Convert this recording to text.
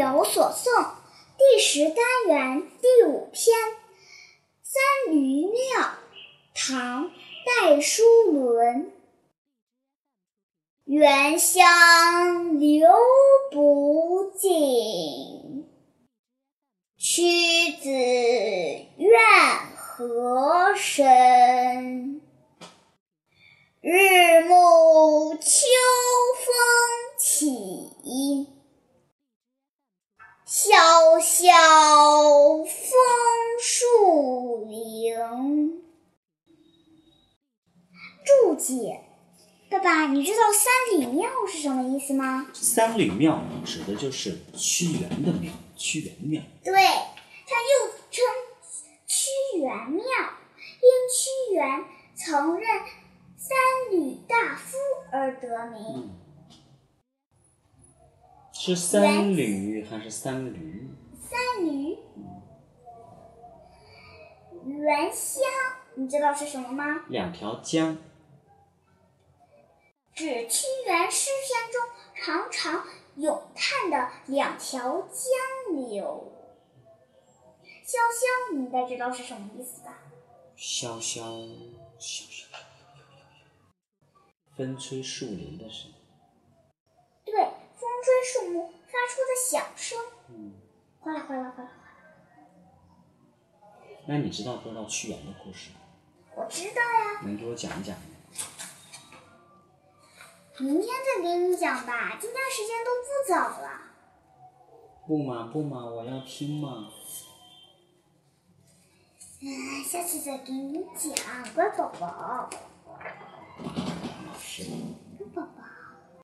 有所诵》第十单元第五篇《三闾庙》，唐·戴叔伦。原乡流不尽，屈子怨何深？日暮秋风起，萧萧枫树林。注解：爸爸，你知道“三里庙”是什么意思吗？三里庙指的就是屈原的庙，屈原庙。对，它又称屈原庙，因屈原曾任三闾大夫而得名。是三驴还是三驴？三驴。元宵，你知道是什么吗？两条江。指屈原诗篇中常常咏叹的两条江流。萧萧，你应该知道是什么意思吧？萧萧萧萧，风吹树林的声音。对，风吹树木发出的响声。嗯。哗啦哗啦哗啦哗啦。那你知道多道屈原的故事？我知道呀。能给我讲一讲吗？明天再给你讲吧，今天时间都不早了。不嘛不嘛，我要听嘛。嗯，下次再给你讲，乖宝宝。是。